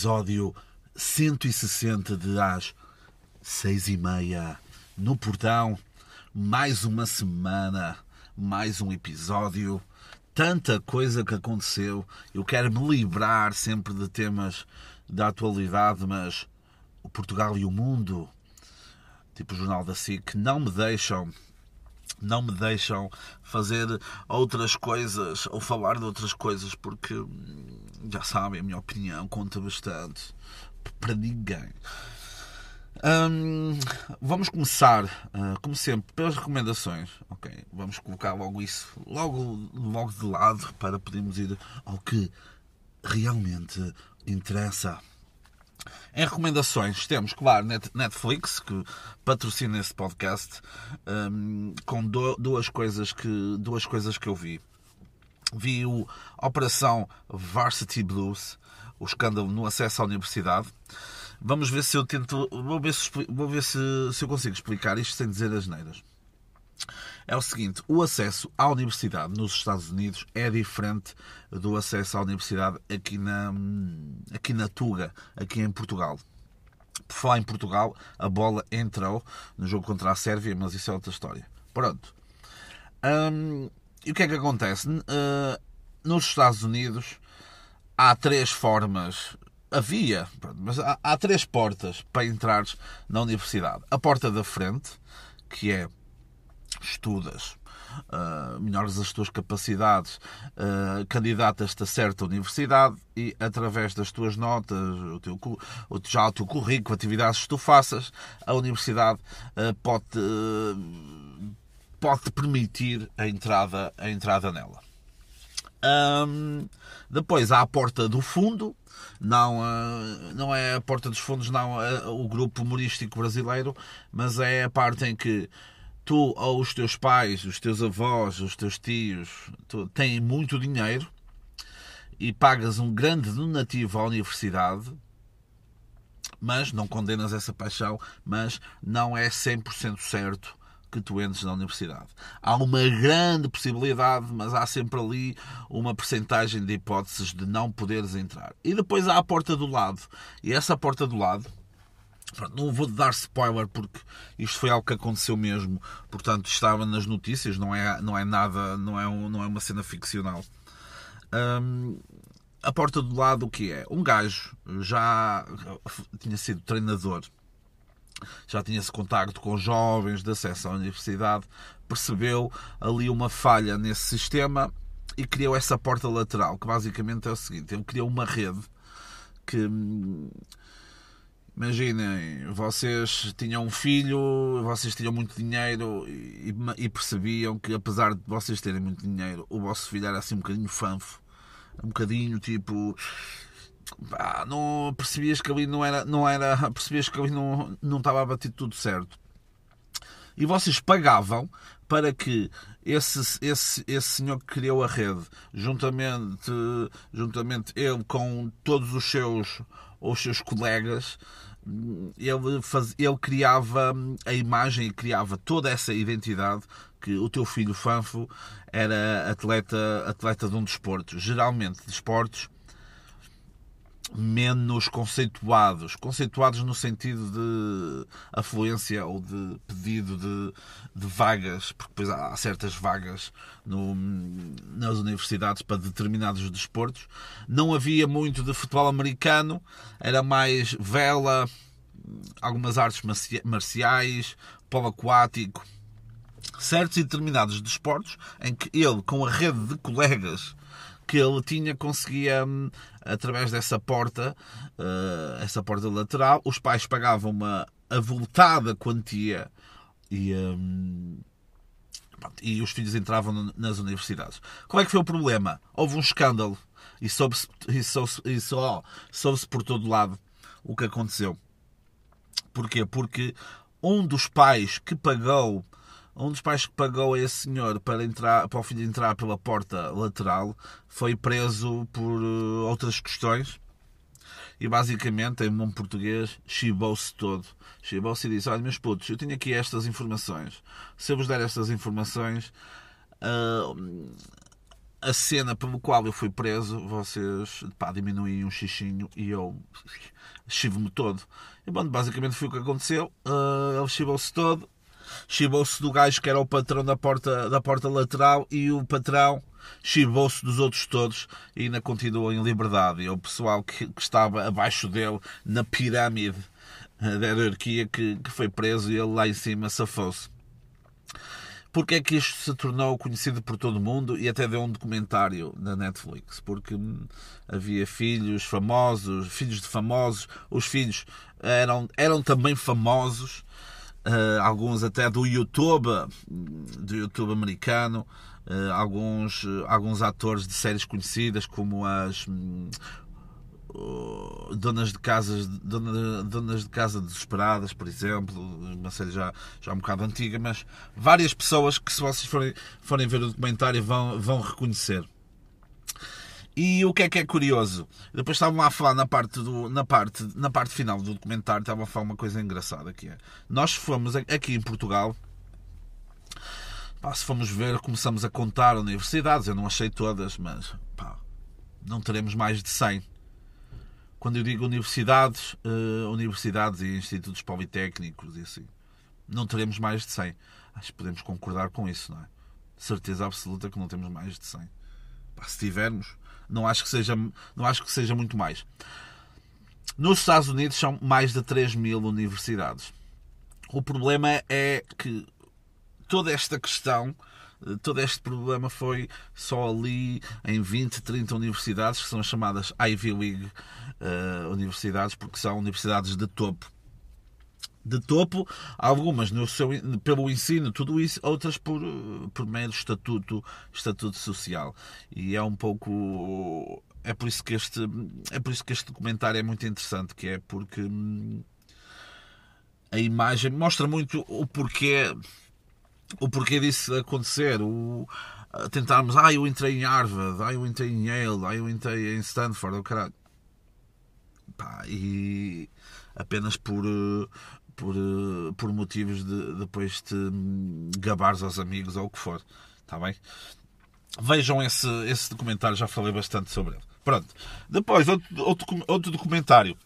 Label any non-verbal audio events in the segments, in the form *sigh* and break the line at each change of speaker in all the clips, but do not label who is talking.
episódio 160 de às seis e meia no portão. Mais uma semana, mais um episódio. Tanta coisa que aconteceu. Eu quero me livrar sempre de temas da atualidade, mas o Portugal e o mundo, tipo o Jornal da SIC, não me deixam não me deixam fazer outras coisas ou falar de outras coisas porque já sabem, a minha opinião conta bastante para ninguém. Hum, vamos começar, uh, como sempre, pelas recomendações. Ok, vamos colocar logo isso logo, logo de lado para podermos ir ao que realmente interessa. Em recomendações temos, claro, Netflix, que patrocina esse podcast, um, com do, duas, coisas que, duas coisas que eu vi. Vi o Operação Varsity Blues, o escândalo no acesso à universidade. Vamos ver se eu tento. Vou ver se, vou ver se, se eu consigo explicar isto sem dizer as neiras é o seguinte: o acesso à universidade nos Estados Unidos é diferente do acesso à universidade aqui na, aqui na Tuga, aqui em Portugal. Por falar em Portugal, a bola entrou no jogo contra a Sérvia, mas isso é outra história. Pronto. Hum, e o que é que acontece? Uh, nos Estados Unidos há três formas havia, mas há, há, três portas para entrares na universidade. A porta da frente, que é estudas, uh, melhores as tuas capacidades, uh, candidatas-te a certa universidade e através das tuas notas, o teu, o, já o teu currículo, atividades que tu faças, a universidade uh, pode, pode permitir a entrada, a entrada nela. Um, depois há a porta do fundo, não, não é a porta dos fundos, não é o grupo humorístico brasileiro, mas é a parte em que tu ou os teus pais, os teus avós, os teus tios têm muito dinheiro e pagas um grande donativo à universidade, mas não condenas essa paixão, mas não é 100% certo que tu entres na universidade. Há uma grande possibilidade, mas há sempre ali uma percentagem de hipóteses de não poderes entrar. E depois há a porta do lado. E essa porta do lado não vou dar spoiler porque isto foi algo que aconteceu mesmo, portanto estava nas notícias, não é, não é nada, não é, um, não é uma cena ficcional. Um, a porta do lado o que é? Um gajo já tinha sido treinador, já tinha-se contacto com jovens de acesso à universidade, percebeu ali uma falha nesse sistema e criou essa porta lateral, que basicamente é o seguinte, ele criou uma rede que Imaginem, vocês tinham um filho, vocês tinham muito dinheiro e, e, percebiam que, apesar de vocês terem muito dinheiro, o vosso filho era assim um bocadinho fanfo, um bocadinho tipo. Pá, não percebias que ali não era, não era, *laughs* percebias que ali não, não estava a bater tudo certo. E vocês pagavam para que esse, esse, esse senhor que criou a rede, juntamente, juntamente ele com todos os seus os seus colegas, ele, faz, ele criava a imagem e criava toda essa identidade que o teu filho Fanfo era atleta, atleta de um desporto, geralmente desportos menos conceituados, conceituados no sentido de afluência ou de pedido de, de vagas, porque depois há certas vagas no, nas universidades para determinados desportos. Não havia muito de futebol americano, era mais vela, algumas artes marciais, polo aquático, certos e determinados desportos em que ele, com a rede de colegas que ele tinha conseguia hum, através dessa porta, uh, essa porta lateral, os pais pagavam uma avultada quantia e, um, e os filhos entravam nas universidades. Qual é que foi o problema? Houve um escândalo e soube-se soube, soube, soube por todo lado o que aconteceu. Porquê? Porque um dos pais que pagou um dos pais que pagou a esse senhor para, entrar, para o filho entrar pela porta lateral foi preso por uh, outras questões e basicamente, em bom português, chibou-se todo. Chibou-se e disse: Olha, meus putos, eu tenho aqui estas informações. Se eu vos der estas informações, uh, a cena pelo qual eu fui preso, vocês pá, diminuem um xixinho e eu chivo-me todo. E bom, basicamente foi o que aconteceu. Uh, ele chivou-se todo, chivou-se do gajo que era o patrão da porta, da porta lateral e o patrão chivou-se dos outros todos e ainda continuou em liberdade. E o pessoal que, que estava abaixo dele, na pirâmide da hierarquia, que, que foi preso e ele lá em cima safou-se. Porque é que isto se tornou conhecido por todo o mundo e até deu um documentário na Netflix? Porque hum, havia filhos famosos, filhos de famosos, os filhos eram, eram também famosos, uh, alguns até do YouTube, do YouTube americano, uh, alguns, alguns atores de séries conhecidas como as hum, donas de casas dona, donas de casa desesperadas por exemplo uma série já, já um bocado antiga mas várias pessoas que se vocês forem, forem ver o documentário vão, vão reconhecer e o que é que é curioso depois estavam a falar na parte, do, na parte, na parte final do documentário estavam a falar uma coisa engraçada que é nós fomos aqui em Portugal pá, se formos ver começamos a contar universidades eu não achei todas mas pá, não teremos mais de 100 quando eu digo universidades, uh, universidades e institutos politécnicos e assim, não teremos mais de 100. Acho que podemos concordar com isso, não é? Certeza absoluta que não temos mais de 100. Pá, se tivermos, não acho, que seja, não acho que seja muito mais. Nos Estados Unidos são mais de 3 mil universidades. O problema é que toda esta questão todo este problema foi só ali em 20, 30 universidades, que são as chamadas Ivy League uh, universidades, porque são universidades de topo. De topo, algumas no seu, pelo ensino, tudo isso, outras por, por meio do estatuto, estatuto social. E é um pouco. É por isso que este, é por isso que este documentário é muito interessante, que é porque hum, a imagem mostra muito o porquê o porquê disso acontecer, o, tentarmos, ah, eu entrei em Harvard, ah, eu entrei em Yale, ah, eu entrei em Stanford, o caralho. Pá, e apenas por, por, por motivos de depois te gabares aos amigos ou o que for, está bem? Vejam esse, esse documentário, já falei bastante sobre ele. Pronto. Depois, outro, outro, documentário.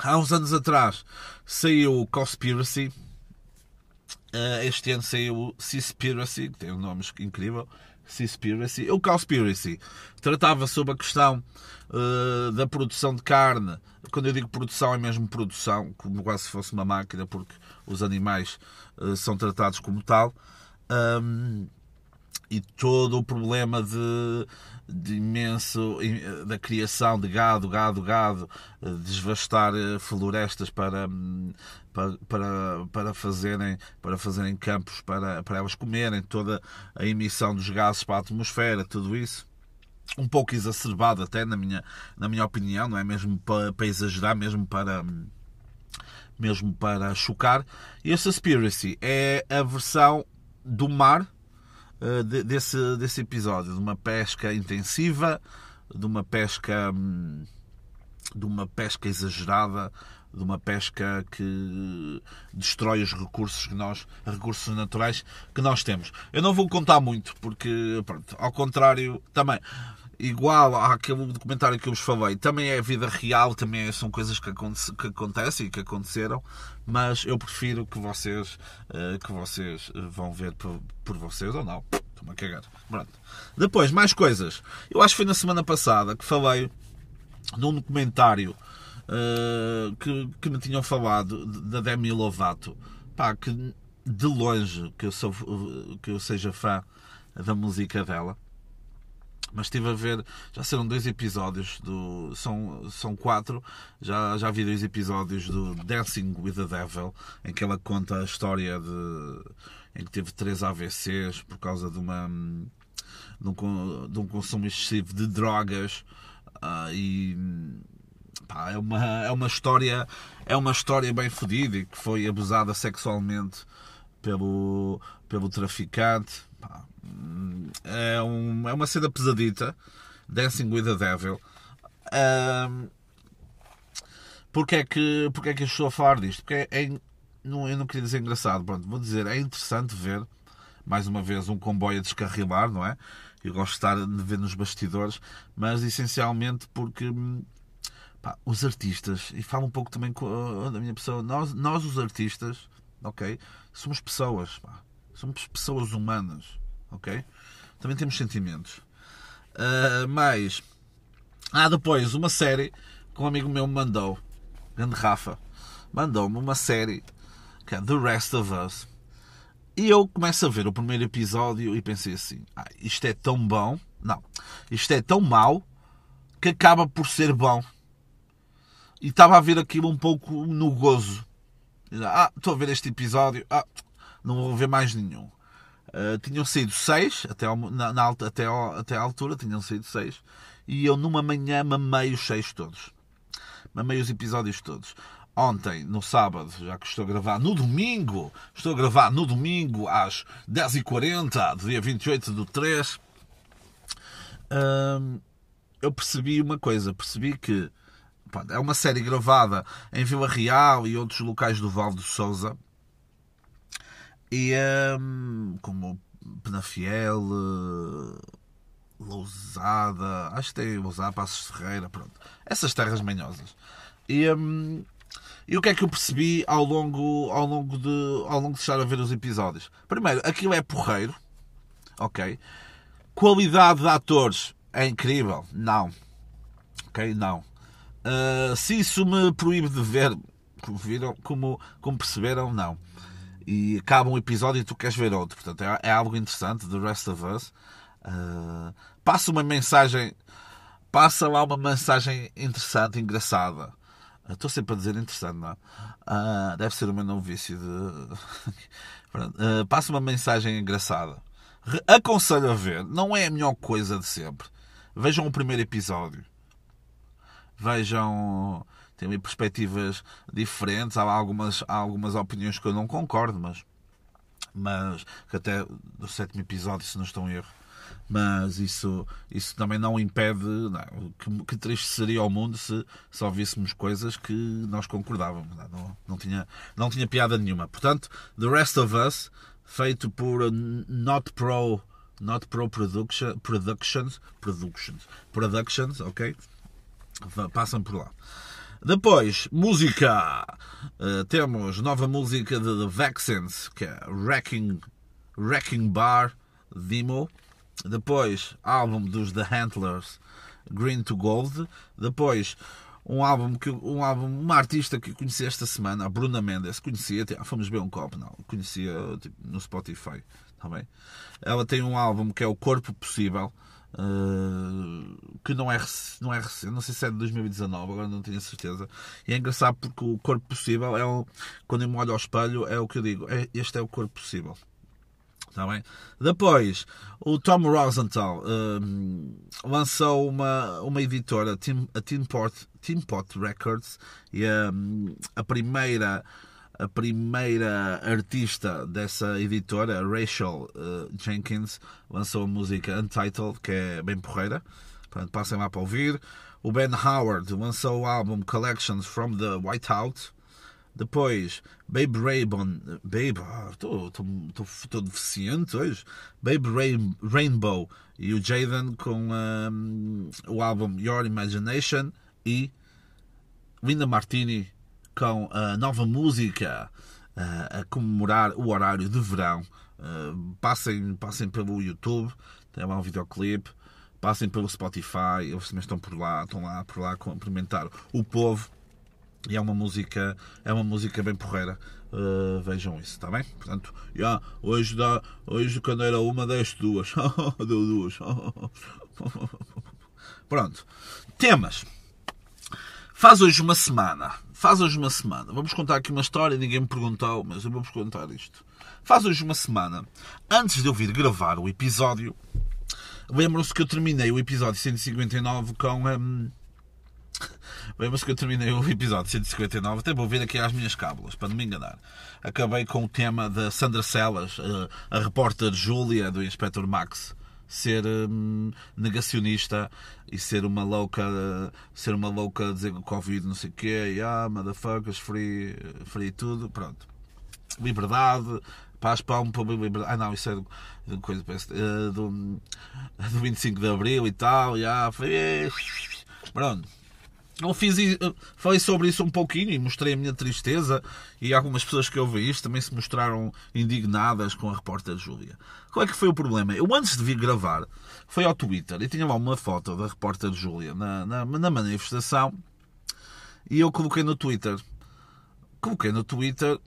Há uns anos atrás saiu o Conspiracy, Uh, este ano saiu o Seaspiracy, que tem um nome incrível. Seaspiracy. O Cowspiracy tratava sobre a questão uh, da produção de carne. Quando eu digo produção, é mesmo produção, como quase se fosse uma máquina, porque os animais uh, são tratados como tal. Um, e todo o problema de, de, imenso da criação de gado, gado, gado, desvastar florestas para, para, para, fazerem, para fazerem campos para, para elas comerem, toda a emissão dos gases para a atmosfera, tudo isso. Um pouco exacerbado até, na minha, na minha opinião, não é mesmo para, para exagerar, mesmo para mesmo para chocar. E a Suspiracy é a versão do mar uh, desse, desse episódio, de uma pesca intensiva, de uma pesca hum, de uma pesca exagerada, de uma pesca que destrói os recursos que nós, recursos naturais que nós temos. Eu não vou contar muito, porque, pronto, ao contrário, também, igual àquele documentário que eu vos falei, também é vida real, também são coisas que, aconte que acontecem e que aconteceram, mas eu prefiro que vocês, uh, que vocês vão ver por, por vocês ou não. Estou-me a cagar. Pronto. Depois, mais coisas. Eu acho que foi na semana passada que falei num documentário uh, que, que me tinham falado da Demi Lovato, pá, que de longe que eu, sou, que eu seja fã da música dela. Mas estive a ver, já serão dois episódios, do, são, são quatro, já, já vi dois episódios do Dancing with the Devil, em que ela conta a história de, em que teve três AVCs por causa de, uma, de, um, de um consumo excessivo de drogas uh, e pá, é uma é uma história é uma história bem fodida e que foi abusada sexualmente pelo pelo traficante pá, é, um, é uma cena pesadita Dancing with the Devil. Um, porque é que porque é que eu estou a falar disto? Porque é, é não, eu não queria dizer engraçado pronto vou dizer é interessante ver mais uma vez, um comboio a descarrilar, não é? Eu gosto de estar de ver nos bastidores, mas essencialmente porque hum, pá, os artistas, e falo um pouco também com, da minha pessoa, nós, nós os artistas, ok? Somos pessoas, pá. somos pessoas humanas, ok? Também temos sentimentos. Uh, mas, ah, depois, uma série que um amigo meu me mandou, grande Rafa, mandou-me uma série que é The Rest of Us. E eu começo a ver o primeiro episódio e pensei assim: ah, isto é tão bom, não, isto é tão mau que acaba por ser bom. E estava a ver aquilo um pouco no gozo. Ah, estou a ver este episódio, ah, não vou ver mais nenhum. Uh, tinham saído seis, até, ao, na, na, até, ao, até à altura tinham saído seis, e eu numa manhã mamei os seis todos. Mamei os episódios todos. Ontem, no sábado, já que estou a gravar no domingo, estou a gravar no domingo às 10h40, do dia 28 do 3, uh, eu percebi uma coisa, percebi que é uma série gravada em Vila Real e outros locais do Val do Souza, e um, como Penafiel, eh, Lousada, acho que tem Lousada, Passos Ferreira, pronto. Essas terras manhosas. E, um, e o que é que eu percebi ao longo, ao longo de ao longo de estar a ver os episódios? Primeiro, aquilo é porreiro, ok? Qualidade de atores é incrível? Não. Ok? Não. Uh, se isso me proíbe de ver, como, viram, como, como perceberam, não e acaba um episódio e tu queres ver outro. Portanto, é, é algo interessante, The Rest of Us. Uh, passa uma mensagem, passa lá uma mensagem interessante, engraçada. Estou sempre a dizer interessante, não? Uh, deve ser o meu novo vício de. *laughs* passa uma mensagem engraçada. Aconselho a ver. Não é a melhor coisa de sempre. Vejam o primeiro episódio. Vejam ali perspectivas diferentes, há algumas, há algumas opiniões que eu não concordo, mas, mas que até do sétimo episódio, se não estou em erro, mas isso, isso também não impede não, que, que triste seria o mundo se só víssemos coisas que nós concordávamos. Não, não, não, tinha, não tinha piada nenhuma. Portanto, The Rest of Us, feito por Not Pro, Not Pro Production, Productions, Productions, Productions, ok? Passam por lá. Depois, música. Uh, temos nova música de The Vaccines, que é Wrecking, Wrecking Bar Demo. Depois, álbum dos The Handlers, Green to Gold. Depois, um álbum que um álbum, uma artista que conheci esta semana, a Bruna Mendes, conhecia, fomos ver um copo, não, conhecia tipo, no Spotify, também. Tá Ela tem um álbum que é o Corpo Possível, Uh, que não é, não é recente, não sei se é de 2019, agora não tenho certeza. E é engraçado porque o corpo possível é quando eu me olho ao espelho, é o que eu digo: é, este é o corpo possível. Está bem? Depois, o Tom Rosenthal uh, lançou uma, uma editora, a Team Pot, Records, e uh, a primeira a primeira artista dessa editora, Rachel uh, Jenkins, lançou a música Untitled, que é bem porreira. Portanto, passem lá para ouvir. O Ben Howard lançou o álbum Collections from the Whiteout. Depois, Babe Raybon, Babe, estou oh, deficiente hoje. Babe Rain, Rainbow e o Jaden com um, o álbum Your Imagination e Linda Martini com a nova música a comemorar o horário de verão. Passem, passem pelo YouTube, tem lá um videoclipe. Passem pelo Spotify, eles também estão por lá, estão lá por lá a cumprimentar o povo. E é uma música, é uma música bem porreira. Uh, vejam isso, está bem? Portanto, yeah, hoje, dá, hoje quando era uma, deste duas. *laughs* Deu duas. *laughs* Pronto. Temas. Faz hoje uma semana Faz hoje uma semana. Vamos contar aqui uma história, ninguém me perguntou, mas eu vou-vos contar isto. Faz hoje uma semana, antes de eu vir gravar o episódio, lembram-se que eu terminei o episódio 159 com. Um... *laughs* Lembram-se que eu terminei o episódio 159, até vou ver aqui às minhas cábulas, para não me enganar. Acabei com o tema da Sandra Celas, a repórter Júlia do Inspector Max ser hum, negacionista e ser uma louca, ser uma louca a dizer Covid não sei o quê, e ah, motherfuckers, free, free tudo, pronto. liberdade, paz, pão, povo, liberdade. Ah, não, isso é coisa, uh, do, do 25 de Abril e tal. Já, foi. Pronto. Eu fiz falei sobre isso um pouquinho e mostrei a minha tristeza e algumas pessoas que ouvem isto também se mostraram indignadas com a repórter Júlia. Qual é que foi o problema? Eu antes de vir gravar foi ao Twitter e tinha lá uma foto da repórter Júlia na, na, na manifestação e eu coloquei no Twitter. Coloquei no Twitter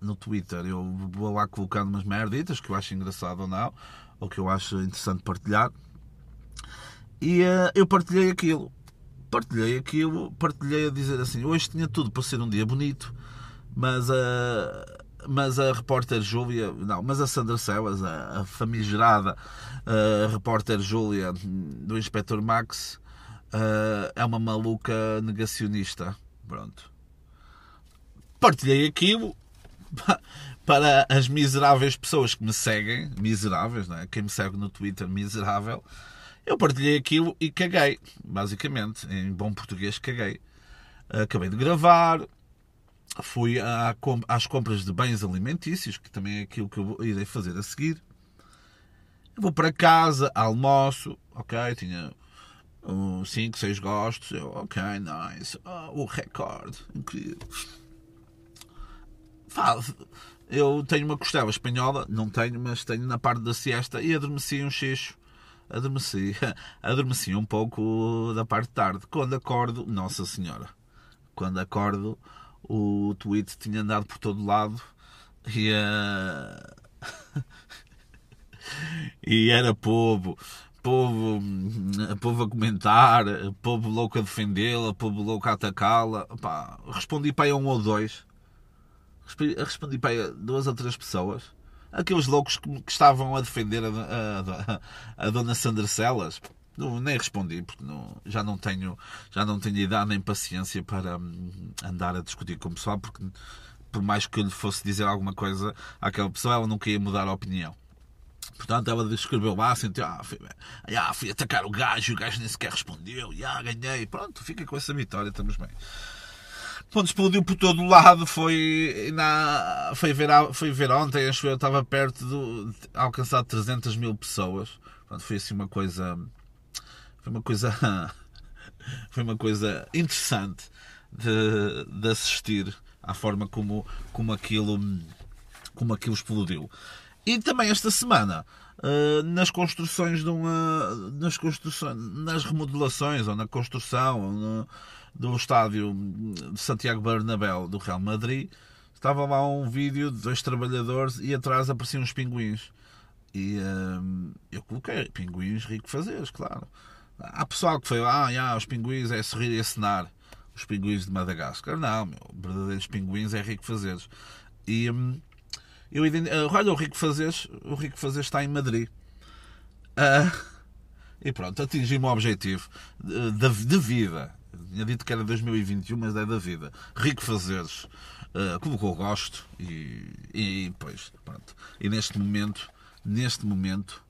no Twitter eu vou lá colocando umas merditas que eu acho engraçado ou não, ou que eu acho interessante partilhar. E uh, eu partilhei aquilo. Partilhei aquilo, partilhei a dizer assim: hoje tinha tudo para ser um dia bonito, mas a, mas a repórter Júlia, não, mas a Sandra Celas, a, a famigerada a repórter Júlia do Inspector Max, uh, é uma maluca negacionista. Pronto. Partilhei aquilo *laughs* para as miseráveis pessoas que me seguem, miseráveis, não é? Quem me segue no Twitter, miserável eu partilhei aquilo e caguei, basicamente. Em bom português, caguei. Acabei de gravar, fui às compras de bens alimentícios, que também é aquilo que eu irei fazer a seguir. Eu vou para casa, almoço, ok, tinha 5, 6 gostos, eu, ok, nice, oh, o recorde, incrível. Eu tenho uma costela espanhola, não tenho, mas tenho na parte da siesta e adormeci um xixo adormeci, *laughs* adormeci um pouco da parte de tarde. Quando acordo, Nossa Senhora, quando acordo, o tweet tinha andado por todo lado e, uh... *laughs* e era povo, povo, povo a comentar, povo louco a defendê-la, povo louco a atacá-la. Respondi para aí um ou dois. Respondi para aí duas ou três pessoas aqueles loucos que, que estavam a defender a, a, a, dona Sandra Celas. Não, nem respondi, porque não, já, não tenho, já não tenho idade nem paciência para hum, andar a discutir com o pessoal, porque por mais que eu lhe fosse dizer alguma coisa àquela pessoa, ela não queria mudar a opinião. Portanto, ela escreveu lá, assim, ah, fui, ah, fui atacar o gajo, o gajo nem sequer respondeu, ah, ganhei, pronto, fica com essa vitória, estamos bem quando explodiu por todo o lado foi na foi ver foi ver ontem acho que eu estava perto de, alcançar 300 mil pessoas. Foi assim uma coisa foi uma coisa *laughs* foi uma coisa interessante de, de assistir à forma como como aquilo como aquilo explodiu. E também esta semana uh, nas construções de uma nas construções nas remodelações ou na construção ou no, do estádio de Santiago Bernabéu do Real Madrid, estava lá um vídeo de dois trabalhadores e atrás apareciam uns pinguins. E hum, eu coloquei pinguins rico fazeres, claro. Há pessoal que foi lá, ah, os pinguins é sorrir e acenar. Os pinguins de Madagascar. Não, meu, verdadeiros pinguins é rico fazeres. E hum, eu uh, olha, o rico fazeres, o rico fazeres está em Madrid. Uh, *laughs* e pronto, atingi o objetivo de, de, de vida tinha dito que era 2021, mas é da vida. Rico fazeres, uh, que eu gosto, e, e pois, pronto. E neste momento, neste momento,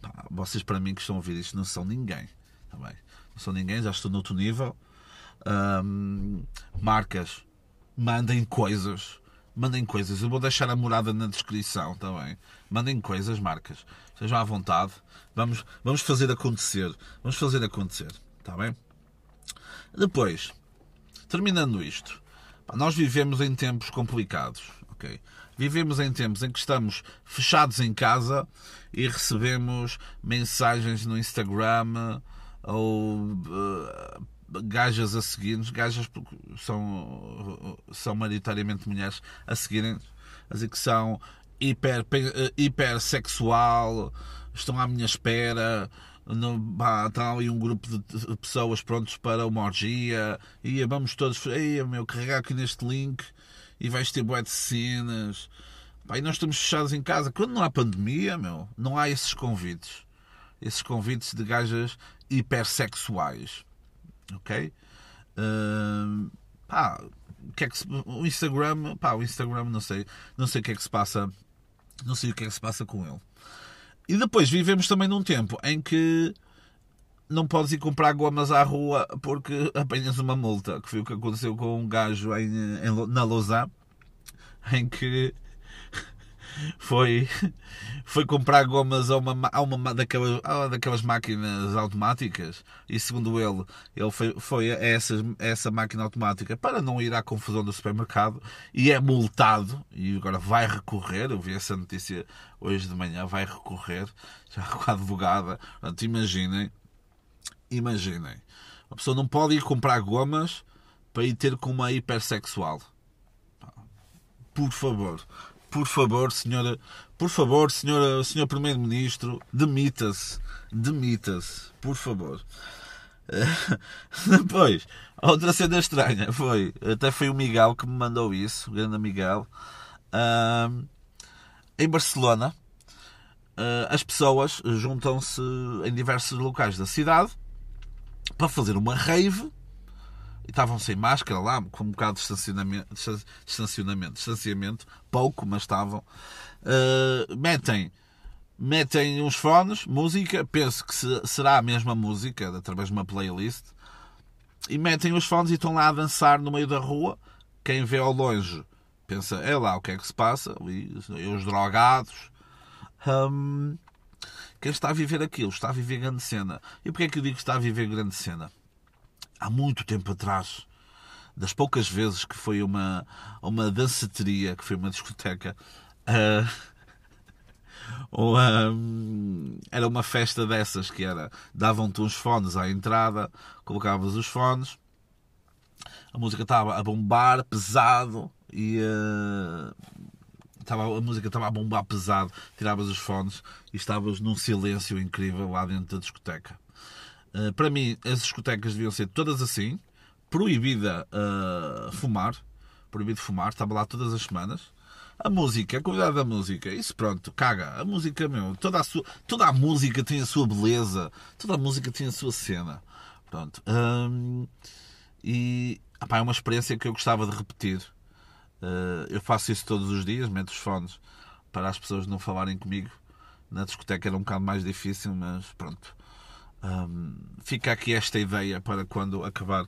pá, vocês para mim que estão a ouvir isto não são ninguém. Tá não são ninguém, já estou noutro nível. Um, marcas, mandem coisas. Mandem coisas. Eu vou deixar a morada na descrição também. Mandem coisas, marcas. Sejam à vontade. Vamos, vamos fazer acontecer. Vamos fazer acontecer. Está bem? Depois, terminando isto, nós vivemos em tempos complicados, ok? Vivemos em tempos em que estamos fechados em casa e recebemos mensagens no Instagram ou uh, gajas a seguir-nos, gajas são, são maioritariamente mulheres a seguirem a dizer que são hiper, eh, hipersexual, estão à minha espera, no, pá, está ali um grupo de pessoas prontos para uma orgia. E vamos todos Ei, meu, carregar aqui neste link e vais ter boé de cenas. Pá, e nós estamos fechados em casa. Quando não há pandemia meu, não há esses convites. Esses convites de gajas hipersexuais ok? Uh, pá, que é que se, o Instagram pá, o Instagram não sei não sei o que é que se passa não sei o que é que se passa com ele e depois vivemos também num tempo em que não podes ir comprar gomas à rua porque apanhas uma multa, que foi o que aconteceu com um gajo em, em na Lausanne, em que foi, foi comprar gomas a uma, a uma daquelas, a daquelas máquinas automáticas. E segundo ele, ele foi, foi a, essa, a essa máquina automática para não ir à confusão do supermercado. E é multado. E agora vai recorrer, eu vi essa notícia hoje de manhã, vai recorrer. Já *laughs* com a advogada, portanto imaginem imaginem, a pessoa não pode ir comprar gomas para ir ter com uma hipersexual. Por favor, por favor, senhora, por favor, senhora, senhor primeiro-ministro, demita-se, demita-se, por favor. *laughs* Depois, outra cena estranha foi, até foi o Miguel que me mandou isso, o grande Miguel, em Barcelona, uh, as pessoas juntam-se em diversos locais da cidade para fazer uma rave estavam sem máscara lá, com um bocado de distanciamento, distanciamento, pouco, mas estavam. Uh, metem, metem uns fones, música, penso que se, será a mesma música, através de uma playlist, e metem os fones e estão lá a dançar no meio da rua. Quem vê ao longe pensa, é lá o que é que se passa, os drogados. Um, quem está a viver aquilo, está a viver grande cena. E porquê é que eu digo que está a viver grande cena? Há muito tempo atrás, das poucas vezes que foi uma, uma danceteria, que foi uma discoteca, *laughs* uh, uh, era uma festa dessas que era davam-te uns fones à entrada, colocavas os fones, a música estava a bombar pesado e uh, estava, a música estava a bombar pesado, tiravas os fones e estavas num silêncio incrível lá dentro da discoteca. Eh, para mim, as discotecas deviam ser todas assim. Proibida uh, fumar. Proibido fumar. Estava lá todas as semanas. A música, a qualidade da música, isso pronto, caga. A música, meu, toda a, sua, toda a música tem a sua beleza, toda a música tem a sua cena. Pronto. Um, e é uma experiência que eu gostava de repetir. Uh, eu faço isso todos os dias, meto os fones para as pessoas não falarem comigo. Na discoteca era um bocado mais difícil, mas pronto. Fica aqui esta ideia para quando acabar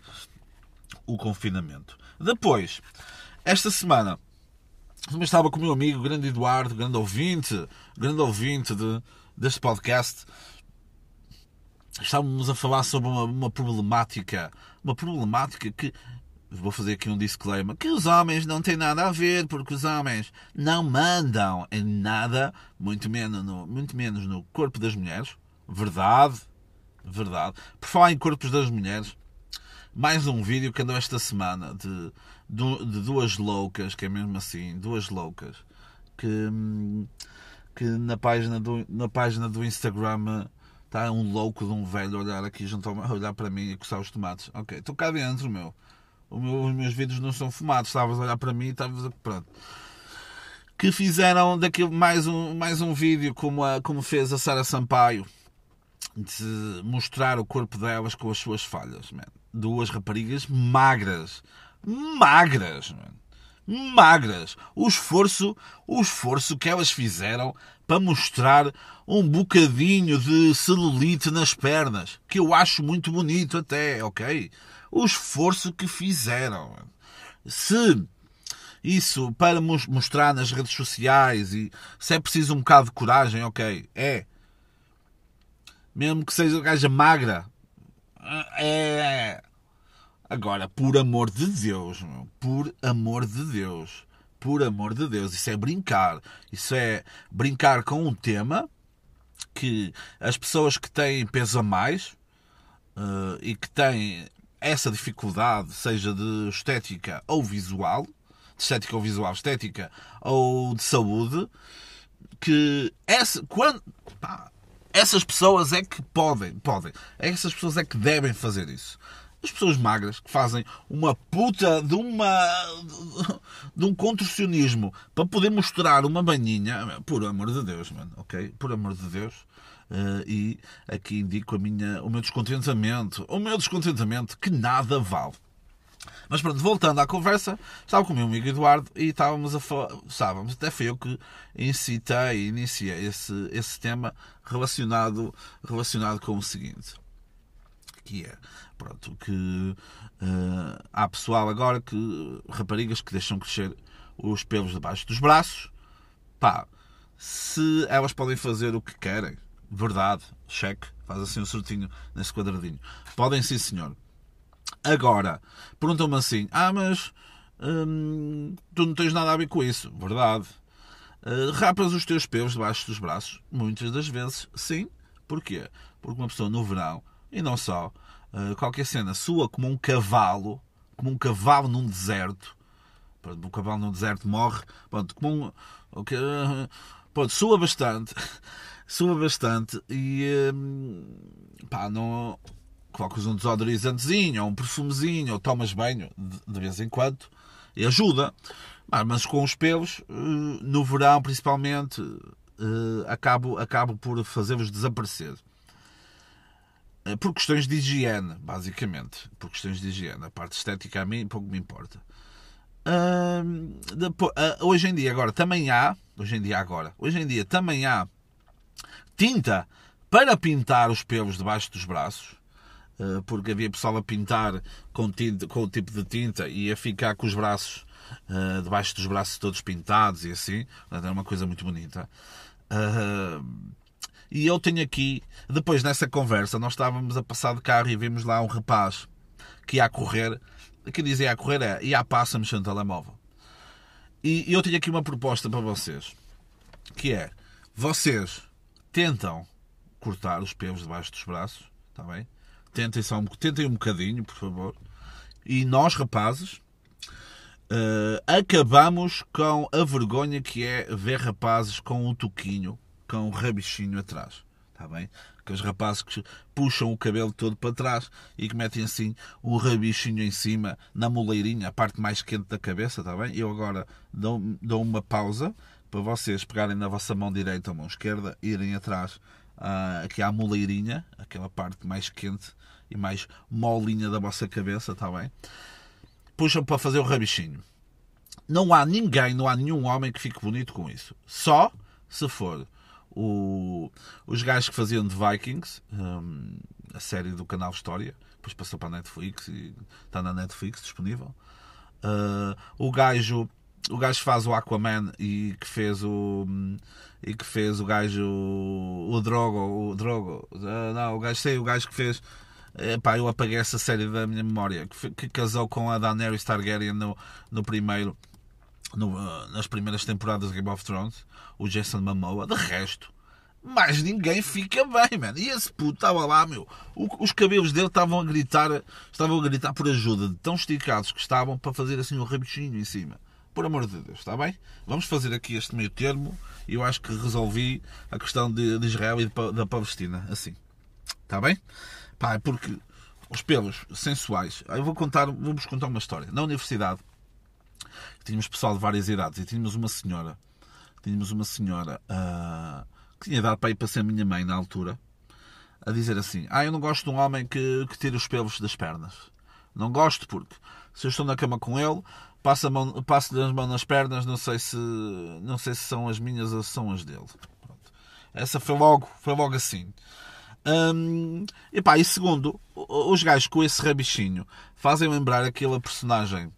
o confinamento. Depois, esta semana, também estava com o meu amigo, grande Eduardo, grande ouvinte, grande ouvinte de, deste podcast. Estávamos a falar sobre uma, uma problemática, uma problemática que vou fazer aqui um disclaimer, que os homens não têm nada a ver, porque os homens não mandam em nada, muito menos no, muito menos no corpo das mulheres. Verdade, verdade. Por falar em corpos das mulheres, mais um vídeo que andou esta semana de, de, duas loucas, que é mesmo assim, duas loucas, que, que na, página do, na página do Instagram está um louco de um velho a olhar aqui junto a olhar para mim e coçar os tomates. Ok, estou cá dentro, meu. meu. Os meus vídeos não são fumados, estavas a olhar para mim e estavas a. Pronto. Que fizeram daquele mais um, mais um vídeo como, a, como fez a Sara Sampaio de mostrar o corpo delas com as suas falhas, man. Duas raparigas magras. Magras, man. Magras. O esforço, o esforço que elas fizeram para mostrar um bocadinho de celulite nas pernas, que eu acho muito bonito até, ok? O esforço que fizeram. Man. Se isso para mostrar nas redes sociais e se é preciso um bocado de coragem, ok, é mesmo que seja gaja magra. É. Agora, por amor de Deus, meu, por amor de Deus, por amor de Deus, isso é brincar. Isso é brincar com um tema que as pessoas que têm peso a mais uh, e que têm essa dificuldade, seja de estética ou visual, de estética ou visual, estética ou de saúde, que essa, quando, pá, essas pessoas é que podem, podem. Essas pessoas é que devem fazer isso. As pessoas magras que fazem uma puta de uma de um contorcionismo para poder mostrar uma banhinha, por amor de Deus, mano, ok? Por amor de Deus. Uh, e aqui indico a minha, o meu descontentamento, o meu descontentamento que nada vale. Mas pronto, voltando à conversa, estava com o meu amigo Eduardo e estávamos a falar, estávamos, até foi eu que incitei e iniciei esse, esse tema relacionado, relacionado com o seguinte. Que é, pronto, que uh, há pessoal agora que, raparigas que deixam crescer os pelos debaixo dos braços, pá, se elas podem fazer o que querem, verdade, cheque, faz assim um sortinho nesse quadradinho. Podem sim, senhor. Agora, perguntam-me assim: ah, mas hum, tu não tens nada a ver com isso. Verdade. Uh, rapas os teus pelos debaixo dos braços? Muitas das vezes, sim. Porquê? Porque uma pessoa no verão, e não só, uh, qualquer cena sua como um cavalo, como um cavalo num deserto, o cavalo num deserto morre, pronto, como um. Okay, uh, pronto, sua bastante, *laughs* sua bastante e. Hum, pá, não colocas um desodorizantezinho, ou um perfumezinho, ou tomas banho de, vez em quando, e ajuda. Mas com os pelos, eh, no verão principalmente, eh, acabo, acabo por fazê-los desaparecer. Eh, por questões de higiene, basicamente. Por questões de higiene. A parte estética a mim pouco me importa. hoje em dia, agora, também há. Hoje em dia, agora. Hoje em dia, também há tinta para pintar os pelos debaixo dos braços. Eh, porque havia pessoal a pintar com, tinta, com o tipo de tinta e a ficar com os braços uh, debaixo dos braços todos pintados e assim. Era uma coisa muito bonita. Uh, e eu tenho aqui, depois nessa conversa, nós estávamos a passar de carro e vimos lá um rapaz que ia a correr. Que dizia a correr é ia a passo a mexer no telemóvel. E eu tenho aqui uma proposta para vocês. Que é, vocês tentam cortar os pelos debaixo dos braços, está bem? Tentem, só um, tentem um bocadinho, por favor. E nós, rapazes, uh, acabamos com a vergonha que é ver rapazes com um toquinho, com um rabichinho atrás. Está bem? Aqueles rapazes que puxam o cabelo todo para trás e que metem assim um rabichinho em cima, na moleirinha, a parte mais quente da cabeça, está bem? Eu agora dou, dou uma pausa para vocês pegarem na vossa mão direita ou mão esquerda, irem atrás uh, aqui à moleirinha, aquela parte mais quente e mais molinha da vossa cabeça, está bem? Puxam para fazer o rabichinho. Não há ninguém, não há nenhum homem que fique bonito com isso. Só se for o, os gajos que faziam de Vikings, um, a série do canal História, depois passou para a Netflix e está na Netflix disponível. Uh, o gajo o gajo faz o Aquaman e que fez o e que fez o gajo o Drogo o Drogo uh, não o gajo sei o gajo que fez Epá, eu apaguei essa série da minha memória que, que casou com a Daenerys Targaryen no, no primeiro no, uh, nas primeiras temporadas de Game of Thrones o Jason Momoa de resto mais ninguém fica bem, mano. E esse puto estava lá, meu. O, os cabelos dele estavam a gritar, estavam a gritar por ajuda, de tão esticados que estavam para fazer assim um rabichinho em cima. Por amor de Deus, está bem? Vamos fazer aqui este meio termo eu acho que resolvi a questão de, de Israel e de, da Palestina assim. Está bem? Pá, é porque os pelos sensuais. Eu vou contar, vou-vos contar uma história. Na universidade tínhamos pessoal de várias idades e tínhamos uma senhora, tínhamos uma senhora uh, que tinha dado para ir para ser minha mãe na altura, a dizer assim: Ah, eu não gosto de um homem que, que tira os pelos das pernas. Não gosto porque se eu estou na cama com ele, passo-lhe passo as mãos nas pernas, não sei se não sei se são as minhas ou se são as dele. Pronto. Essa foi logo, foi logo assim. Hum, e pá, e segundo, os gajos com esse rabichinho fazem lembrar aquela personagem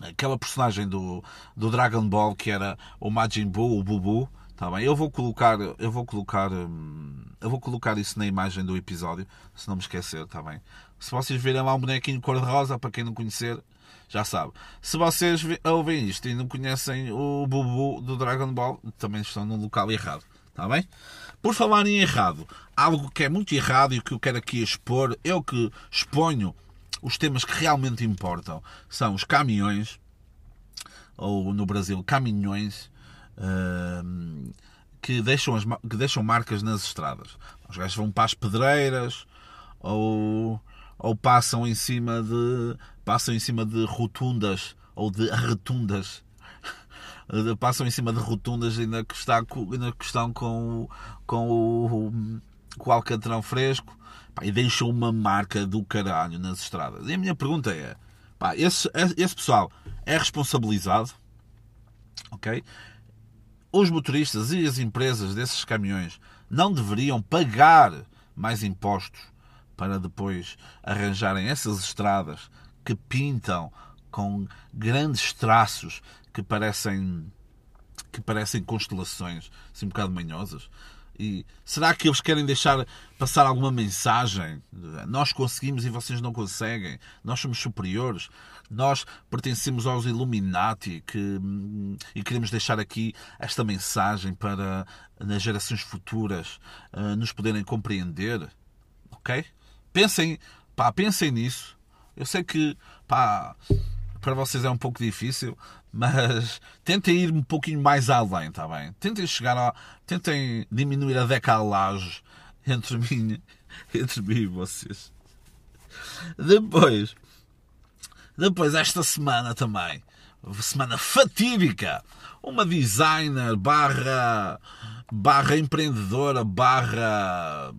aquela personagem do, do Dragon Ball que era o Majin Buu, o Bubu, tá bem? Eu vou colocar, eu vou colocar, hum, eu vou colocar isso na imagem do episódio, se não me esquecer, tá bem? Se vocês virem lá um bonequinho cor-de-rosa, para quem não conhecer, já sabe. Se vocês ouvem isto e não conhecem o Bubu do Dragon Ball, também estão no local errado. Está bem? Por falar em errado, algo que é muito errado e que eu quero aqui expor, eu que exponho os temas que realmente importam, são os caminhões, ou no Brasil, caminhões, uh, que, deixam as, que deixam marcas nas estradas. Os gajos vão para as pedreiras, ou ou passam em cima de passam em cima de rotundas ou de retundas *laughs* passam em cima de rotundas ainda que, está, ainda que estão com, com, o, com o alcatrão fresco pá, e deixam uma marca do caralho nas estradas. E a minha pergunta é: pá, esse, esse pessoal é responsabilizado? Ok? Os motoristas e as empresas desses caminhões não deveriam pagar mais impostos para depois arranjarem essas estradas que pintam com grandes traços que parecem que parecem constelações, assim um bocado manhosas. E será que eles querem deixar passar alguma mensagem? Nós conseguimos e vocês não conseguem. Nós somos superiores. Nós pertencemos aos Illuminati que, e queremos deixar aqui esta mensagem para nas gerações futuras uh, nos poderem compreender. Ok? Pensem, pá, pensem nisso. Eu sei que pá, para vocês é um pouco difícil, mas tentem ir um pouquinho mais além, está bem? Tentem chegar a. Tentem diminuir a decalagem entre mim, entre mim e vocês. Depois, depois esta semana também, semana fatídica, uma designer barra, barra empreendedora barra,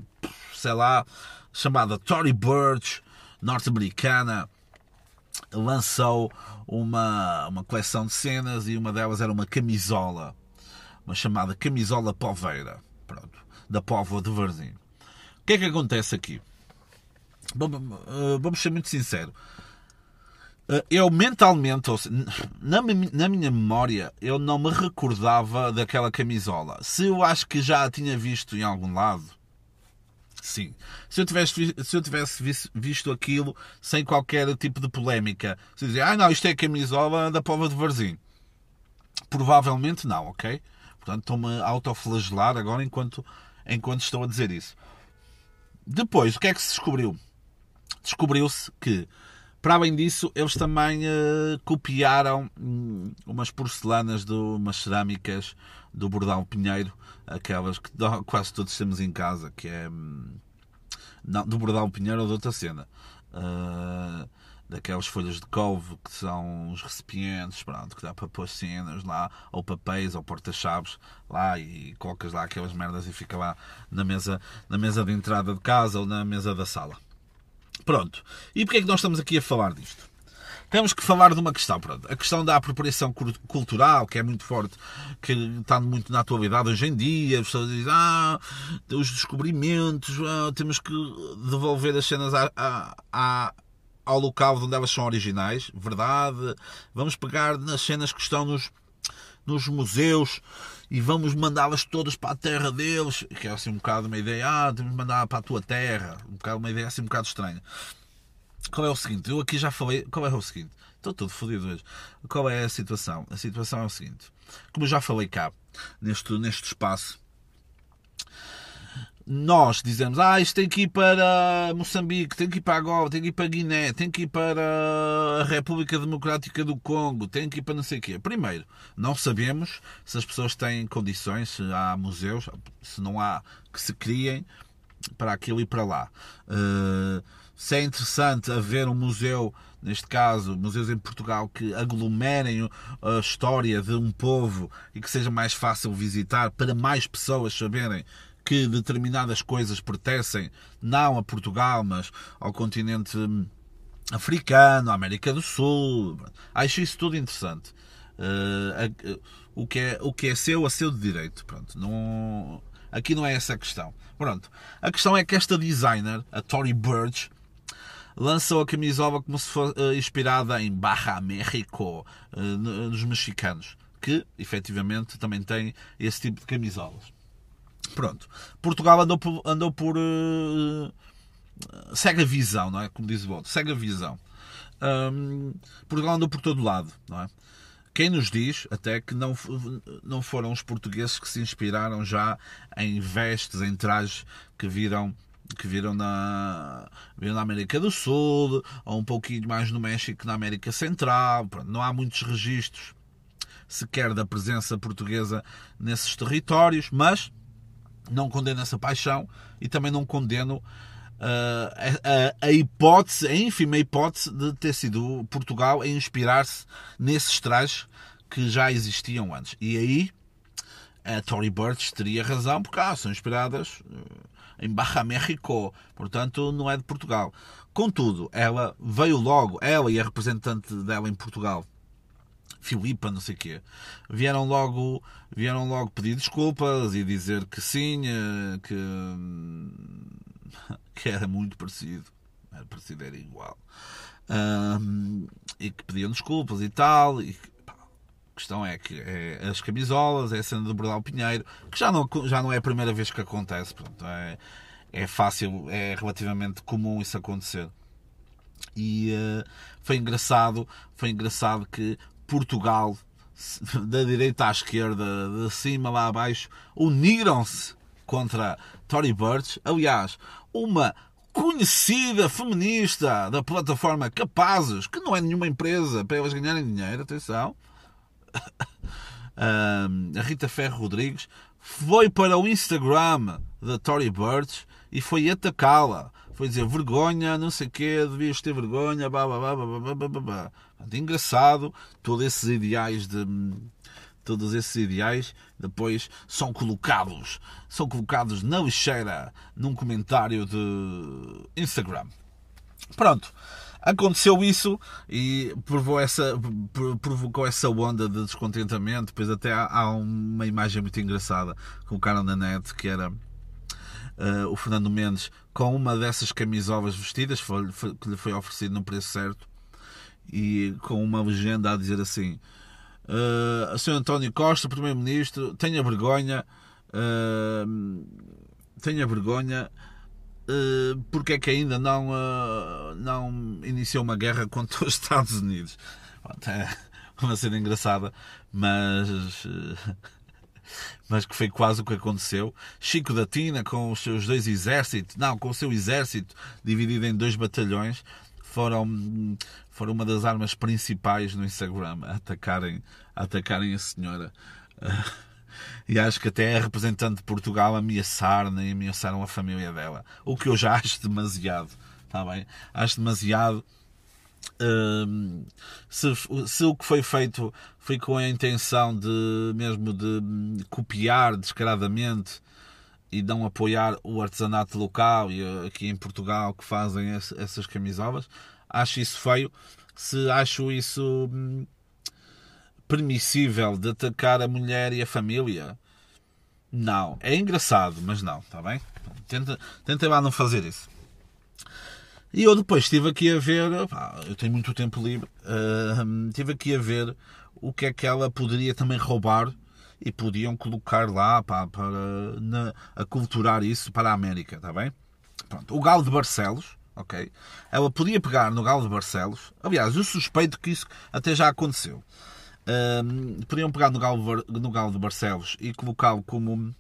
sei lá, chamada Tory Burch, norte-americana, lançou uma, uma coleção de cenas e uma delas era uma camisola, uma chamada camisola poveira, pronto, da Póvoa de Varzim. O que é que acontece aqui? Vamos ser muito sinceros. Eu mentalmente, na, na minha memória, eu não me recordava daquela camisola. Se eu acho que já a tinha visto em algum lado, Sim. Se eu tivesse, se eu tivesse visto aquilo sem qualquer tipo de polémica, se dizer, ah não, isto é a camisola da Pova de Varzim. Provavelmente não, ok? Portanto, estou-me a autoflagelar agora enquanto, enquanto estou a dizer isso. Depois, o que é que se descobriu? Descobriu-se que, para além disso, eles também uh, copiaram um, umas porcelanas de umas cerâmicas do Bordão Pinheiro, aquelas que *laughs* quase todos temos em casa, que é hum, não, do Bordão Pinheiro ou de outra cena. Uh, daquelas folhas de couve que são os recipientes, pronto, que dá para pôr cenas lá, ou papéis, ou porta-chaves lá e colocas lá aquelas merdas e fica lá na mesa, na mesa de entrada de casa ou na mesa da sala. Pronto. E porquê é que nós estamos aqui a falar disto? temos que falar de uma questão. Pronto. A questão da apropriação cultural, que é muito forte, que está muito na atualidade hoje em dia. As pessoas dizem, ah, os descobrimentos, ah, temos que devolver as cenas à, ao local onde elas são originais. Verdade. Vamos pegar nas cenas que estão nos, nos museus e vamos mandá-las todas para a terra deles. Que é assim um bocado uma ideia, ah, temos que mandar para a tua terra. Um bocado, uma ideia assim um bocado estranha. Qual é o seguinte? Eu aqui já falei. Qual é o seguinte? Estou todo fodido hoje. Qual é a situação? A situação é o seguinte. Como eu já falei cá, neste, neste espaço, nós dizemos, ah, isto tem que ir para Moçambique, tem que ir para Angola, tem que ir para Guiné, tem que ir para a República Democrática do Congo, tem que ir para não sei o quê. Primeiro, não sabemos se as pessoas têm condições, se há museus, se não há, que se criem para aquilo e para lá. Uh, se é interessante haver um museu, neste caso, museus em Portugal, que aglomerem a história de um povo e que seja mais fácil visitar para mais pessoas saberem que determinadas coisas pertencem não a Portugal, mas ao continente africano, à América do Sul. Acho isso tudo interessante. Uh, o, que é, o que é seu, a seu de direito. Pronto, não, aqui não é essa a questão. Pronto. A questão é que esta designer, a Tory Burch, lançou a camisola como se fosse uh, inspirada em Barra México, uh, nos mexicanos, que efetivamente também tem esse tipo de camisolas. Pronto. Portugal andou por. Andou por uh, visão, não é? Como diz o outro, segue a visão. Um, Portugal andou por todo lado, não é? Quem nos diz até que não, não foram os portugueses que se inspiraram já em vestes, em trajes que viram que viram na, viram na América do Sul, ou um pouquinho mais no México na América Central. Pronto, não há muitos registros sequer da presença portuguesa nesses territórios, mas não condeno essa paixão e também não condeno uh, a, a, hipótese, a ínfima hipótese de ter sido Portugal a inspirar-se nesses trajes que já existiam antes. E aí a Tory Burch teria razão, porque ah, são inspiradas uh, em Barra México, portanto não é de Portugal. Contudo, ela veio logo, ela e a representante dela em Portugal, Filipa, não sei o quê, vieram logo, vieram logo pedir desculpas e dizer que sim, eh, que *laughs* que era muito parecido, era parecido, era igual, e que pediam desculpas e tal, e pá, a questão é que é as camisolas, é a cena do Bordal Pinheiro, que já não, já não é a primeira vez que acontece, portanto, é, é fácil, é relativamente comum isso acontecer. E uh, foi engraçado, foi engraçado que Portugal, da direita à esquerda, de cima lá abaixo, uniram-se contra Tory Burch. Aliás, uma conhecida feminista da plataforma Capazes, que não é nenhuma empresa para elas ganharem dinheiro, atenção, *laughs* a Rita Ferro Rodrigues, foi para o Instagram da Tory Burch e foi atacá-la. Foi dizer vergonha, não sei o quê, devias ter vergonha, blá, blá, blá, blá, blá, blá, blá. Engraçado, todos esses ideais de todos esses ideais depois são colocados, são colocados na lixeira num comentário de Instagram. Pronto, aconteceu isso e provou essa, provocou essa onda de descontentamento. Depois até há, há uma imagem muito engraçada que colocaram na net que era uh, o Fernando Mendes com uma dessas camisolas vestidas foi, foi, que lhe foi oferecido no preço certo e com uma legenda a dizer assim uh, Sr. António Costa, Primeiro-Ministro, tenha vergonha uh, tenha vergonha uh, porque é que ainda não, uh, não iniciou uma guerra contra os *laughs* Estados Unidos é uma cena engraçada mas mas que foi quase o que aconteceu. Chico da Tina, com os seus dois exércitos, não, com o seu exército dividido em dois batalhões, foram, foram uma das armas principais no Instagram a atacarem, a atacarem a senhora. *laughs* E acho que até a representante de Portugal ameaçaram e ameaçaram a família dela. O que eu já acho demasiado. Está bem? Acho demasiado se, se, o que foi feito foi com a intenção de mesmo de copiar descaradamente e não apoiar o artesanato local e eh, aqui em Portugal que fazem essas camisolas, acho isso feio. Se acho isso hum, permissível de atacar a mulher e a família, não. É engraçado, mas não, está bem? Tenta, tenta lá não fazer isso. E eu depois estive aqui a ver, pá, eu tenho muito tempo livre, uh, estive aqui a ver o que é que ela poderia também roubar e podiam colocar lá pá, para na, aculturar isso para a América, está bem? Pronto, o Galo de Barcelos, ok? Ela podia pegar no Galo de Barcelos, aliás, eu suspeito que isso até já aconteceu. Uh, podiam pegar no Galo, no Galo de Barcelos e colocá-lo como,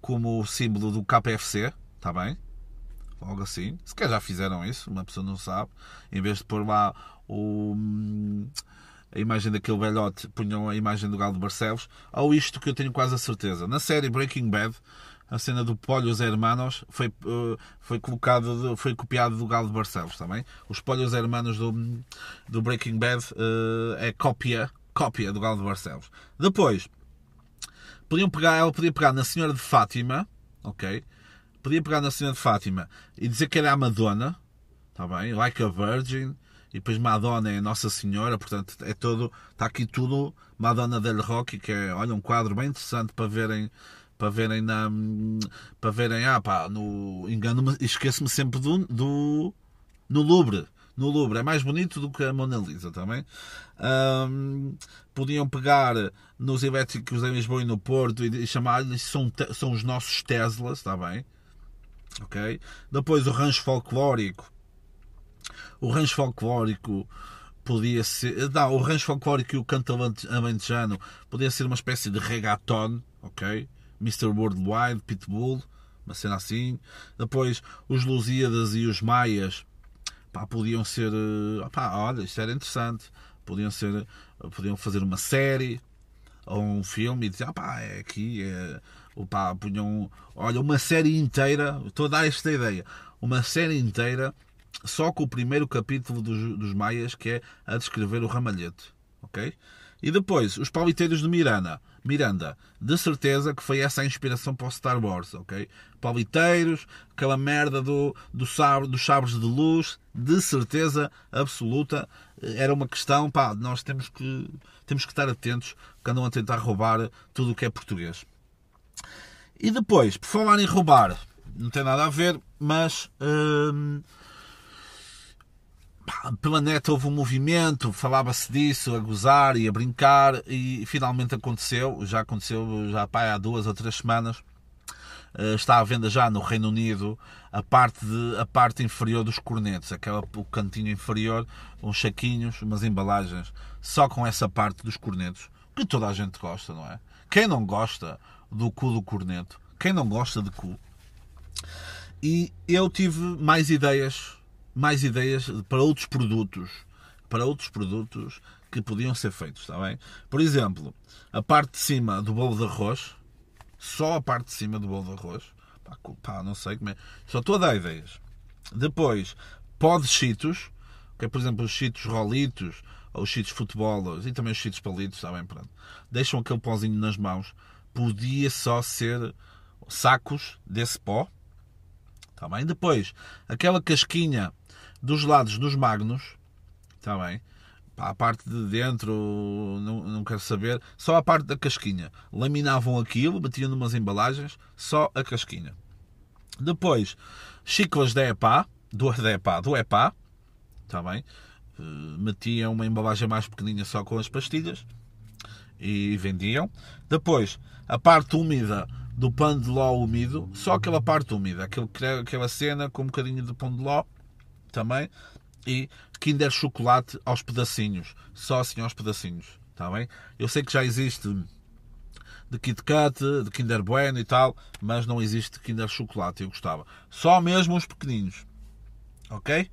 como símbolo do KFC, está bem? algo assim. Se calhar já fizeram isso, uma pessoa não sabe. Em vez de pôr lá o, a imagem daquele velhote, punham a imagem do Galo de Barcelos. Ou isto que eu tenho quase a certeza. Na série Breaking Bad, a cena do Polhos Hermanos foi, uh, foi colocado, foi copiado do Galo de Barcelos também. Os Polhos Hermanos do, do Breaking Bad uh, é cópia, cópia do Galo de Barcelos. Depois, podiam pegar, ela podia pegar na Senhora de Fátima, ok? podia pegar na cena de Fátima e dizer que era a Madonna, está bem? Like a Virgin, e depois Madonna é Nossa Senhora, portanto é todo, está aqui tudo Madonna del Rock, que é, olha, um quadro bem interessante para verem, para verem na, para verem, ah pá, no, engano-me, esqueço-me sempre do, do, no Louvre, no Louvre, é mais bonito do que a Mona Lisa também. Um, podiam pegar nos elétricos em Lisboa e no Porto e chamar-lhes são, são os nossos Teslas, está bem? ok? Depois o rancho folclórico. O rancho folclórico podia ser. Não, o rancho folclórico e o canto alentejano podia ser uma espécie de reggaeton, ok? Mr. Worldwide, Pitbull, uma cena assim. Depois os Lusíadas e os Maias pá, podiam ser. Eh, pá, olha, isto era interessante. Podiam ser. Podiam fazer uma série ou um filme e dizer, ah, pá, é aqui, é Opa, punham, olha, uma série inteira, estou a dar esta ideia, uma série inteira só com o primeiro capítulo dos, dos Maias, que é a descrever o ramalhete, ok? E depois, os paliteiros de Miranda. Miranda, de certeza que foi essa a inspiração para o Star Wars, ok? Paliteiros, aquela merda do, do sabre, dos sabres de luz, de certeza absoluta. Era uma questão, pá, nós temos que, temos que estar atentos quando andam a tentar roubar tudo o que é português. E depois, por falar em roubar, não tem nada a ver, mas hum, pela net houve um movimento, falava-se disso, a gozar e a brincar, e finalmente aconteceu, já aconteceu já pá, há duas ou três semanas. Uh, está à venda já no Reino Unido a parte, de, a parte inferior dos cornetos, aquela, o cantinho inferior, uns saquinhos, umas embalagens, só com essa parte dos cornetos, que toda a gente gosta, não é? Quem não gosta do cu do corneto? Quem não gosta de cu? E eu tive mais ideias mais ideias para outros produtos, para outros produtos que podiam ser feitos, está bem? Por exemplo, a parte de cima do bolo de arroz, só a parte de cima do bolo de arroz, pá, pá não sei como é, só estou a dar ideias. Depois, pó de cheetos, que é, por exemplo, os cheetos rolitos, ou os cheetos futebol, e também os cheetos palitos, está bem? Pronto. Deixam aquele pozinho nas mãos. Podia só ser sacos desse pó, está bem? Depois, aquela casquinha dos lados dos magnos, está bem? a parte de dentro, não, não quero saber, só a parte da casquinha. Laminavam aquilo, metiam numas embalagens, só a casquinha. Depois, xícaras de EPA, do, EPA, do EPA, está bem? Eh, metiam uma embalagem mais pequeninha só com as pastilhas e vendiam. Depois, a parte úmida do pão de ló úmido, só aquela parte úmida, aquela cena com um bocadinho de pão de ló também. E Kinder Chocolate aos pedacinhos. Só assim aos pedacinhos. Está bem? Eu sei que já existe de Kit Kat, de Kinder Bueno e tal, mas não existe Kinder Chocolate. Eu gostava. Só mesmo os pequeninos. Ok?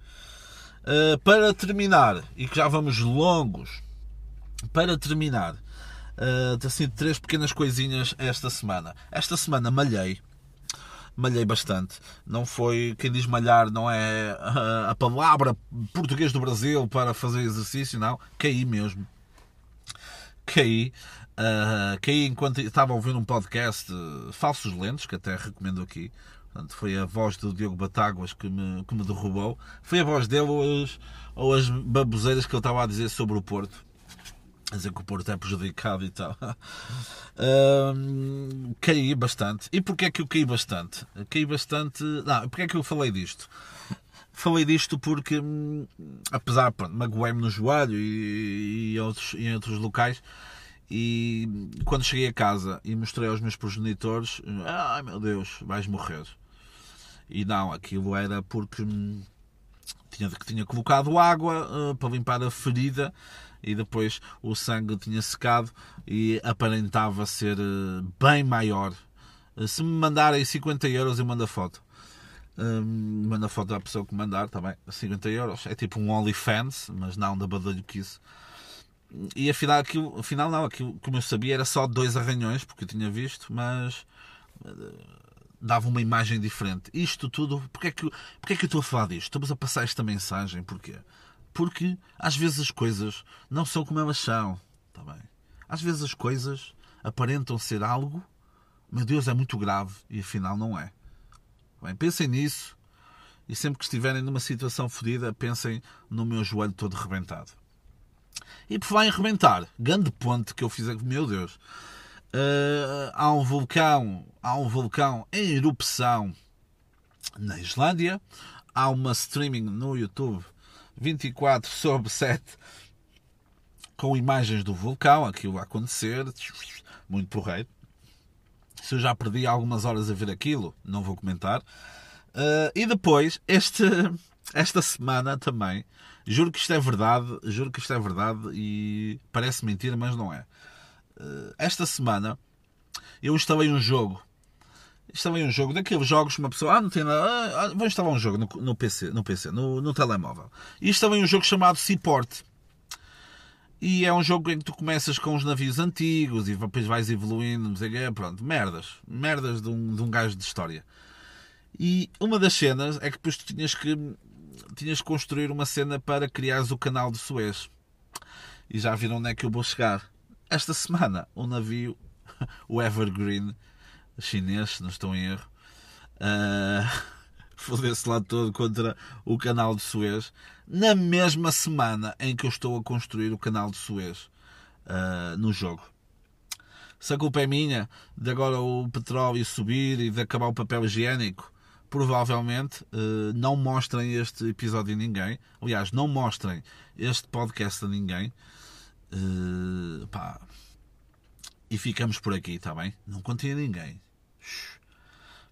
Uh, para terminar, e que já vamos longos, para terminar, uh, assim, três pequenas coisinhas esta semana. Esta semana malhei malhei bastante. Não foi, quem diz malhar não é a palavra português do Brasil para fazer exercício, não. Caí mesmo. Caí. Uh, caí enquanto estava a ouvir um podcast uh, Falsos Lentos, que até recomendo aqui. Portanto, foi a voz do Diogo Batáguas que me, que me derrubou. Foi a voz dele ou as, ou as baboseiras que ele estava a dizer sobre o Porto dizer que o Porto é prejudicado e tal. Um, caí bastante. E porquê é que eu caí bastante? Caí bastante. Não, porquê é que eu falei disto? Falei disto porque, hum, apesar, de magoei-me no joelho e, e outros, em outros locais, e quando cheguei a casa e mostrei aos meus progenitores, ai meu Deus, vais morrer. E não, aquilo era porque hum, tinha, tinha colocado água uh, para limpar a ferida e depois o sangue tinha secado e aparentava ser uh, bem maior. Uh, se me mandarem 50 euros, eu mando a foto. Um, a foto à pessoa que mandar, também tá 50 euros. É tipo um OnlyFans, mas não da badalho que isso. E afinal, aquilo, afinal não, aquilo, como eu sabia, era só dois arranhões, porque eu tinha visto, mas dava uma imagem diferente. Isto tudo, porque é que, porque é que eu estou a falar disto? Estamos a passar esta mensagem, porquê? Porque às vezes as coisas não são como elas são. Está bem? Às vezes as coisas aparentam ser algo, meu Deus, é muito grave e afinal não é. Bem, pensem nisso e sempre que estiverem numa situação fodida, pensem no meu joelho todo rebentado. E por falar em rebentar, grande ponte que eu fiz, meu Deus, uh, há um vulcão, há um vulcão em erupção na Islândia, há uma streaming no YouTube 24 sobre 7 com imagens do vulcão, aquilo a acontecer, muito porreiro. Se eu já perdi algumas horas a ver aquilo, não vou comentar. Uh, e depois, este, esta semana também, juro que isto é verdade, juro que isto é verdade e parece mentira, mas não é. Eh, esta semana eu instalei um jogo. Instalei um jogo daqueles jogos que uma pessoa, ah, não tem nada, ah, ah vou instalar um jogo no, no PC, no PC, no, no telemóvel. E instalei um jogo chamado Seaport. E é um jogo em que tu começas com os navios antigos e depois vais evoluindo, não sei o quê, pronto, merdas. Merdas de um, de um gajo de história. E uma das cenas é que depois tu tinhas que, tinhas que construir uma cena para criares o canal de Suez. E já viram onde é que eu vou chegar esta semana o navio, *laughs* o Evergreen chinês, se não estou em erro, *laughs* uh, fodeu-se lá todo contra o canal de Suez, na mesma semana em que eu estou a construir o canal de Suez uh, no jogo. Se a culpa é minha de agora o petróleo subir e de acabar o papel higiênico, provavelmente uh, não mostrem este episódio a ninguém. Aliás, não mostrem este podcast a ninguém. Uh, pá. E ficamos por aqui, está bem? Não contem a ninguém.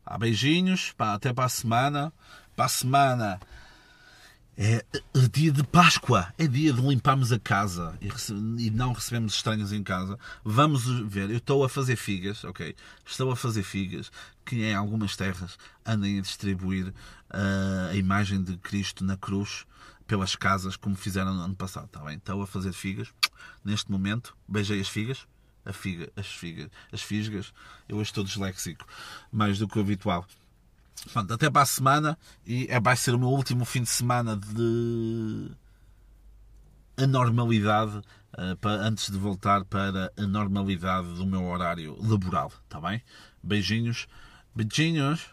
Pá, beijinhos, pá, até para a semana. Para a semana é, é dia de Páscoa, é dia de limparmos a casa e, não recebemos estranhos em casa. Vamos ver, eu estou a fazer figas, ok? Estou a fazer figas que em algumas terras andem a distribuir uh, a imagem de Cristo na cruz pelas casas, como fizeram no ano passado, está bem? Estou a fazer figas neste momento, beijei as figas, a figa, as figas, as fisgas, eu hoje estou disléxico, mais do que o habitual. Pronto, até para a semana e é, vai ser o meu último fim de semana de anormalidade uh, para, antes de voltar para a normalidade do meu horário laboral, está bem? Beijinhos, beijinhos.